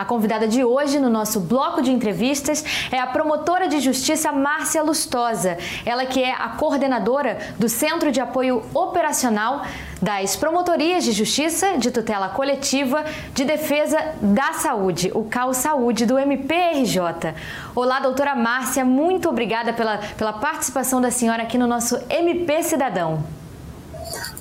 A convidada de hoje no nosso bloco de entrevistas é a promotora de justiça Márcia Lustosa. Ela que é a coordenadora do Centro de Apoio Operacional das Promotorias de Justiça de Tutela Coletiva de Defesa da Saúde, o CAU Saúde do MPRJ. Olá, doutora Márcia, muito obrigada pela, pela participação da senhora aqui no nosso MP Cidadão.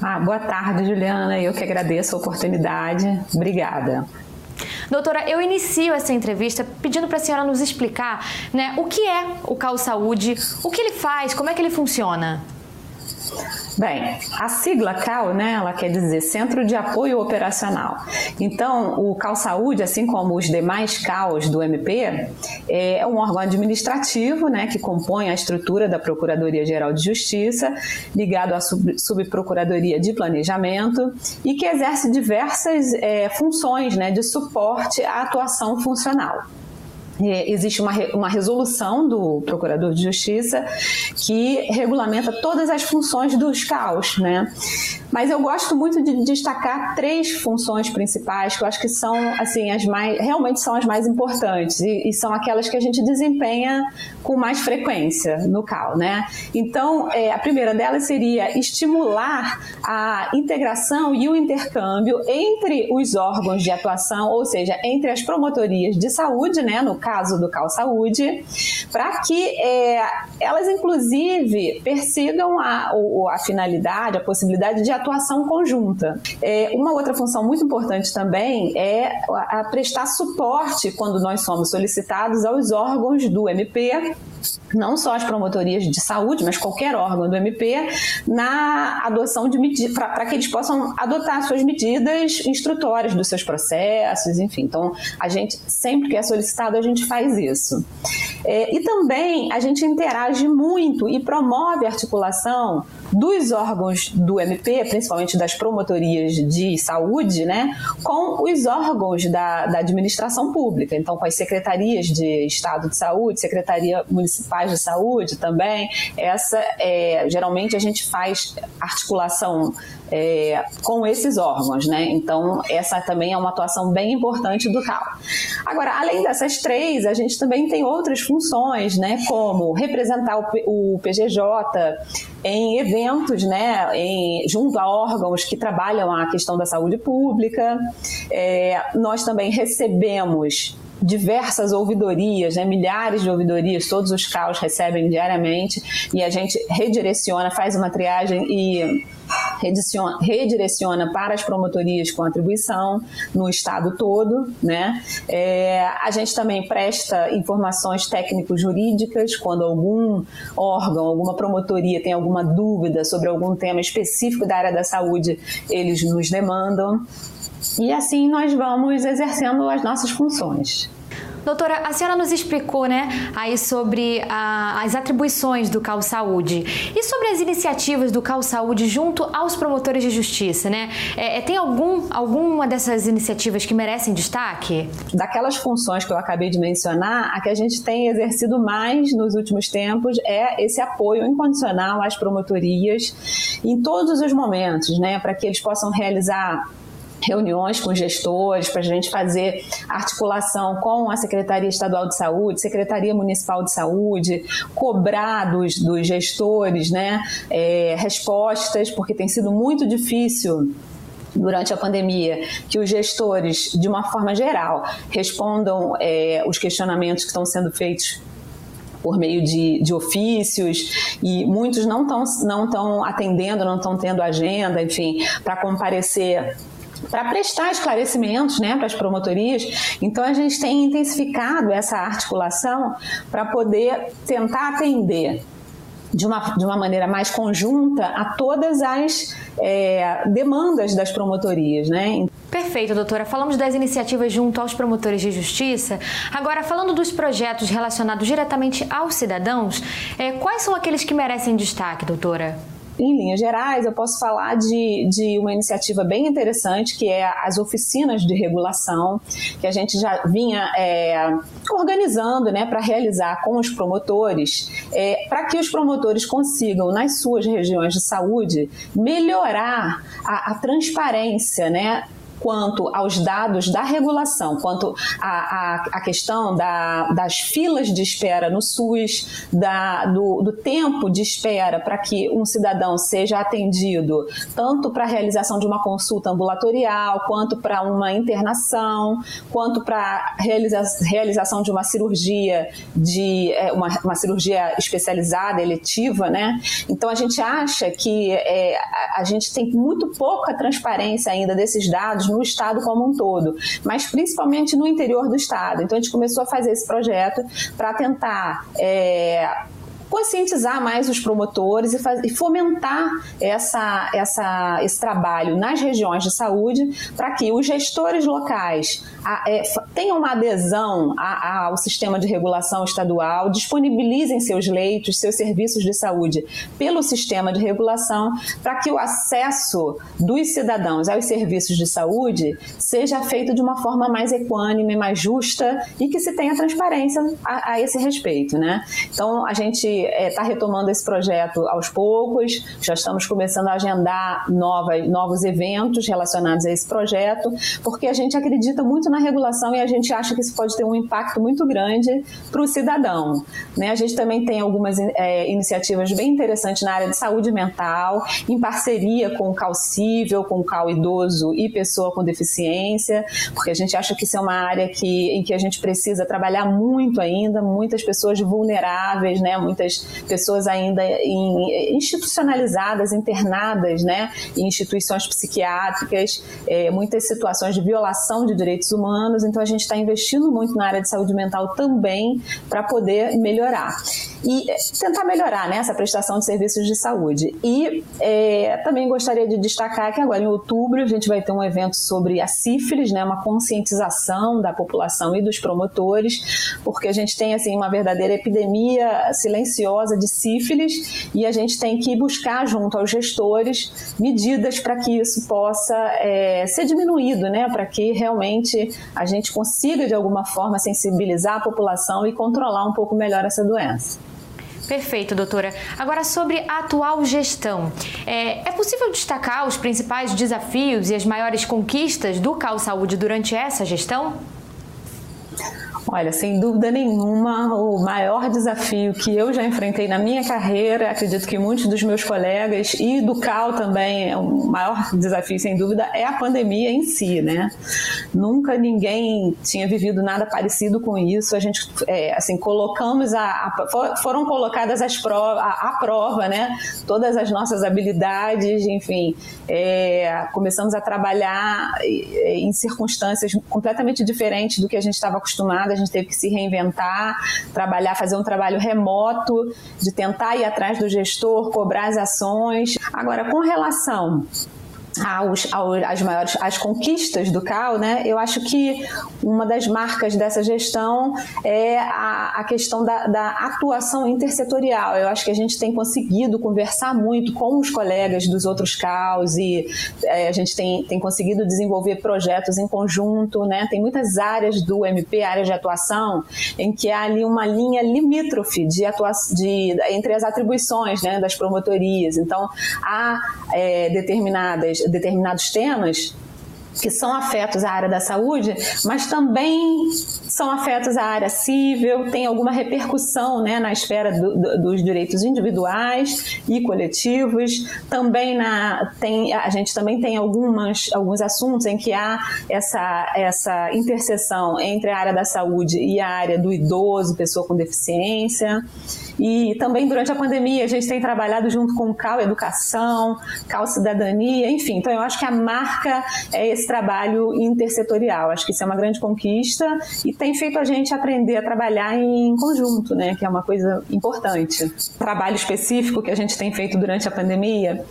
Ah, boa tarde, Juliana. Eu que agradeço a oportunidade. Obrigada. Doutora, eu inicio essa entrevista pedindo para a senhora nos explicar né, o que é o CAU Saúde, o que ele faz, como é que ele funciona. Bem, a sigla CAL, né, ela quer dizer Centro de Apoio Operacional. Então, o CAL Saúde, assim como os demais CAUs do MP, é um órgão administrativo, né, que compõe a estrutura da Procuradoria-Geral de Justiça, ligado à Subprocuradoria de Planejamento e que exerce diversas é, funções, né, de suporte à atuação funcional. É, existe uma, uma resolução do Procurador de Justiça que regulamenta todas as funções dos CAUs, né? Mas eu gosto muito de destacar três funções principais que eu acho que são, assim, as mais, realmente são as mais importantes e, e são aquelas que a gente desempenha com mais frequência no CAU, né? Então, é, a primeira delas seria estimular a integração e o intercâmbio entre os órgãos de atuação, ou seja, entre as promotorias de saúde, né, no caso do CAU Saúde, para que é, elas, inclusive, persigam a, a finalidade, a possibilidade de atuação conjunta. É, uma outra função muito importante também é a, a prestar suporte quando nós somos solicitados aos órgãos do MP não só as promotorias de saúde, mas qualquer órgão do MP, na adoção de medidas, para que eles possam adotar suas medidas instrutórias dos seus processos, enfim. Então, a gente, sempre que é solicitado, a gente faz isso. É, e também a gente interage muito e promove a articulação dos órgãos do MP, principalmente das promotorias de saúde, né, com os órgãos da, da administração pública, então com as secretarias de Estado de Saúde, secretaria municipais de saúde também. Essa é, geralmente a gente faz articulação é, com esses órgãos, né? Então, essa também é uma atuação bem importante do CAL. Agora, além dessas três, a gente também tem outras funções, né? Como representar o, PGJ em eventos, né? Em, junto a órgãos que trabalham a questão da saúde pública. É, nós também recebemos diversas ouvidorias, né, milhares de ouvidorias, todos os CAUs recebem diariamente e a gente redireciona, faz uma triagem e redireciona, redireciona para as promotorias com atribuição no estado todo, né? É, a gente também presta informações técnico-jurídicas quando algum órgão, alguma promotoria tem alguma dúvida sobre algum tema específico da área da saúde, eles nos demandam. E assim nós vamos exercendo as nossas funções. Doutora, a senhora nos explicou, né, aí sobre a, as atribuições do Cal Saúde e sobre as iniciativas do Cal Saúde junto aos promotores de justiça, né? É, é, tem algum, alguma dessas iniciativas que merecem destaque? Daquelas funções que eu acabei de mencionar, a que a gente tem exercido mais nos últimos tempos é esse apoio incondicional às promotorias em todos os momentos, né, para que eles possam realizar reuniões com gestores para a gente fazer articulação com a Secretaria Estadual de Saúde, Secretaria Municipal de Saúde, cobrar dos, dos gestores né, é, respostas, porque tem sido muito difícil durante a pandemia, que os gestores, de uma forma geral, respondam é, os questionamentos que estão sendo feitos por meio de, de ofícios e muitos não estão não atendendo, não estão tendo agenda, enfim, para comparecer para prestar esclarecimentos né, para as promotorias. Então, a gente tem intensificado essa articulação para poder tentar atender de uma, de uma maneira mais conjunta a todas as é, demandas das promotorias, né? Perfeito, doutora. Falamos das iniciativas junto aos promotores de justiça. Agora, falando dos projetos relacionados diretamente aos cidadãos, é, quais são aqueles que merecem destaque, doutora? Em linhas gerais, eu posso falar de, de uma iniciativa bem interessante, que é as oficinas de regulação, que a gente já vinha é, organizando né, para realizar com os promotores, é, para que os promotores consigam, nas suas regiões de saúde, melhorar a, a transparência, né? Quanto aos dados da regulação, quanto à, questão da, das filas de espera no SUS, da, do, do tempo de espera para que um cidadão seja atendido, tanto para a realização de uma consulta ambulatorial, quanto para uma internação, quanto para a realiza, realização de uma cirurgia de é, uma, uma cirurgia especializada, eletiva, né? Então a gente acha que é, a, a gente tem muito pouca transparência ainda desses dados no estado como um todo, mas principalmente no interior do estado. Então a gente começou a fazer esse projeto para tentar é, conscientizar mais os promotores e, faz, e fomentar essa, essa, esse trabalho nas regiões de saúde para que os gestores locais a, é, tenham uma adesão a, ao sistema de regulação estadual, disponibilizem seus leitos, seus serviços de saúde pelo sistema de regulação, para que o acesso dos cidadãos aos serviços de saúde seja feito de uma forma mais equânime, mais justa e que se tenha transparência a, a esse respeito. Né? Então, a gente está é, retomando esse projeto aos poucos, já estamos começando a agendar novos eventos relacionados a esse projeto, porque a gente acredita muito na regulação e a gente acha que isso pode ter um impacto muito grande para o cidadão. Né? A gente também tem algumas é, iniciativas bem interessantes na área de saúde mental, em parceria com o Calcível, com o Cal Idoso e pessoa com deficiência, porque a gente acha que isso é uma área que, em que a gente precisa trabalhar muito ainda, muitas pessoas vulneráveis, né? muitas pessoas ainda em, institucionalizadas, internadas né, em instituições psiquiátricas, é, muitas situações de violação de direitos humanos. Então, a gente está investindo muito na área de saúde mental também para poder melhorar e é, tentar melhorar né, essa prestação de serviços de saúde. E é, também gostaria de destacar que agora em outubro a gente vai ter um evento sobre a sífilis, né, uma conscientização da população e dos promotores, porque a gente tem assim uma verdadeira epidemia silenciosa de sífilis e a gente tem que buscar junto aos gestores medidas para que isso possa é, ser diminuído, né, para que realmente a gente consiga de alguma forma sensibilizar a população e controlar um pouco melhor essa doença. Perfeito, doutora. Agora, sobre a atual gestão, é, é, possível destacar os principais desafios e as maiores conquistas do Cal Saúde durante essa gestão? Olha, sem dúvida nenhuma, o maior desafio que eu já enfrentei na minha carreira, acredito que muitos dos meus colegas e do CAL também, o maior desafio, sem dúvida, é a pandemia em si, né? Nunca ninguém tinha vivido nada parecido com isso. A gente, é, assim, colocamos a, a, foram colocadas as provas, a, a, prova, né? Todas as nossas habilidades, enfim, é, começamos a trabalhar em circunstâncias completamente diferentes do que a gente estava acostumado a gente teve que se reinventar, trabalhar, fazer um trabalho remoto, de tentar ir atrás do gestor, cobrar as ações. Agora, com relação aos, aos, as maiores as conquistas do CAL, né, eu acho que uma das marcas dessa gestão é a, a questão da, da, atuação intersetorial. Eu acho que a gente tem conseguido conversar muito com os colegas dos outros CAUs e é, a gente tem, tem conseguido desenvolver projetos em conjunto. Né? Tem muitas áreas do MP, áreas de atuação, em que há ali uma linha limítrofe de atuação, de, entre as atribuições né, das promotorias. Então, há é, determinadas determinados temas que são afetos à área da saúde, mas também são afetos à área civil, tem alguma repercussão né, na esfera do, do, dos direitos individuais e coletivos. Também na, tem, a gente também tem algumas, alguns assuntos em que há essa, essa interseção entre a área da saúde e a área do idoso, pessoa com deficiência. E também durante a pandemia a gente tem trabalhado junto com o CAL Educação, CAL Cidadania, enfim. Então eu acho que a marca é esse trabalho intersetorial. Acho que isso é uma grande conquista e tem feito a gente aprender a trabalhar em conjunto, né? Que é uma coisa importante. Trabalho específico que a gente tem feito durante a pandemia,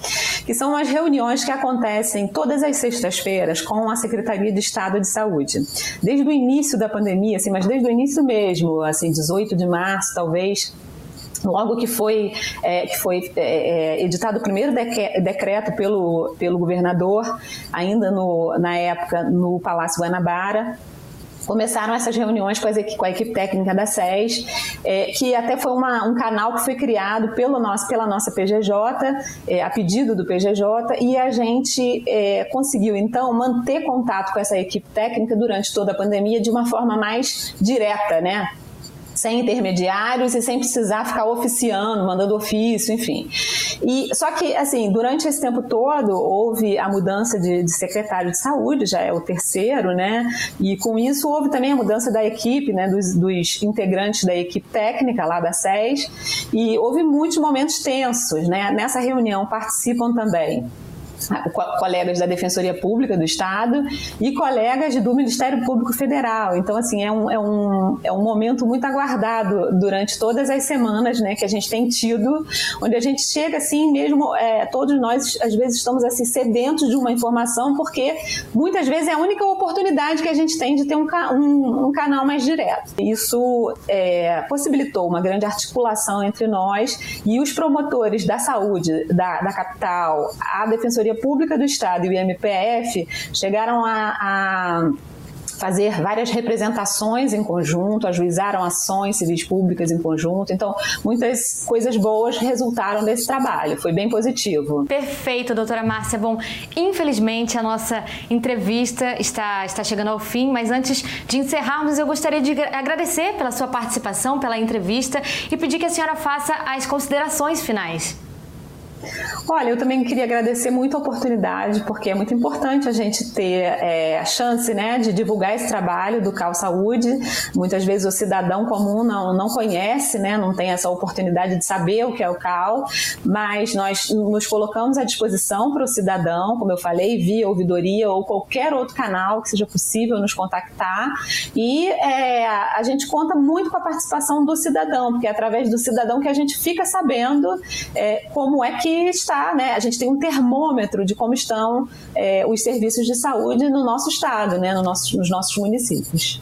que são as reuniões que acontecem todas as sextas-feiras com a Secretaria de Estado de Saúde. Desde o início da pandemia, assim, mas desde o início mesmo, assim, 18 de março, talvez, Logo que foi, é, que foi é, é editado o primeiro decreto pelo, pelo governador, ainda no, na época no Palácio Guanabara, começaram essas reuniões com, as, com a equipe técnica da SES, é, que até foi uma, um canal que foi criado pelo nosso, pela nossa PGJ, é, a pedido do PGJ, e a gente é, conseguiu então manter contato com essa equipe técnica durante toda a pandemia de uma forma mais direta, né? Sem intermediários e sem precisar ficar oficiando, mandando ofício, enfim. E só que assim, durante esse tempo todo houve a mudança de, de, secretário de saúde, já é o terceiro, né? E com isso houve também a mudança da equipe, né? Dos, dos integrantes da equipe técnica lá da SES e houve muitos momentos tensos, né? Nessa reunião participam também colegas da Defensoria Pública do Estado e colegas do Ministério Público Federal. Então, assim, é um, é um, é um momento muito aguardado durante todas as semanas né, que a gente tem tido, onde a gente chega assim mesmo, é, todos nós às vezes estamos assim sedentos de uma informação, porque muitas vezes é a única oportunidade que a gente tem de ter um, um, um canal mais direto. Isso é, possibilitou uma grande articulação entre nós e os promotores da saúde da, da capital, a Defensoria Defensoria Pública do Estado e o IMPF chegaram a, a fazer várias representações em conjunto, ajuizaram ações civis públicas em conjunto. Então, muitas coisas boas resultaram desse trabalho. Foi bem positivo. Perfeito, doutora Márcia. Bom, infelizmente a nossa entrevista está, está chegando ao fim, mas antes de encerrarmos, eu gostaria de agradecer pela sua participação, pela entrevista e pedir que a senhora faça as considerações finais. Olha, eu também queria agradecer muito a oportunidade, porque é muito importante a gente ter é, a chance né, de divulgar esse trabalho do Cal Saúde. Muitas vezes o cidadão comum não, não conhece, né, não tem essa oportunidade de saber o que é o Cal, mas nós nos colocamos à disposição para o cidadão, como eu falei, via ouvidoria ou qualquer outro canal que seja possível nos contactar. E é, a gente conta muito com a participação do cidadão, porque é através do cidadão que a gente fica sabendo é, como é que está, né? A gente tem um termômetro de como estão é, os serviços de saúde no nosso estado, né? No nosso, nos nossos municípios.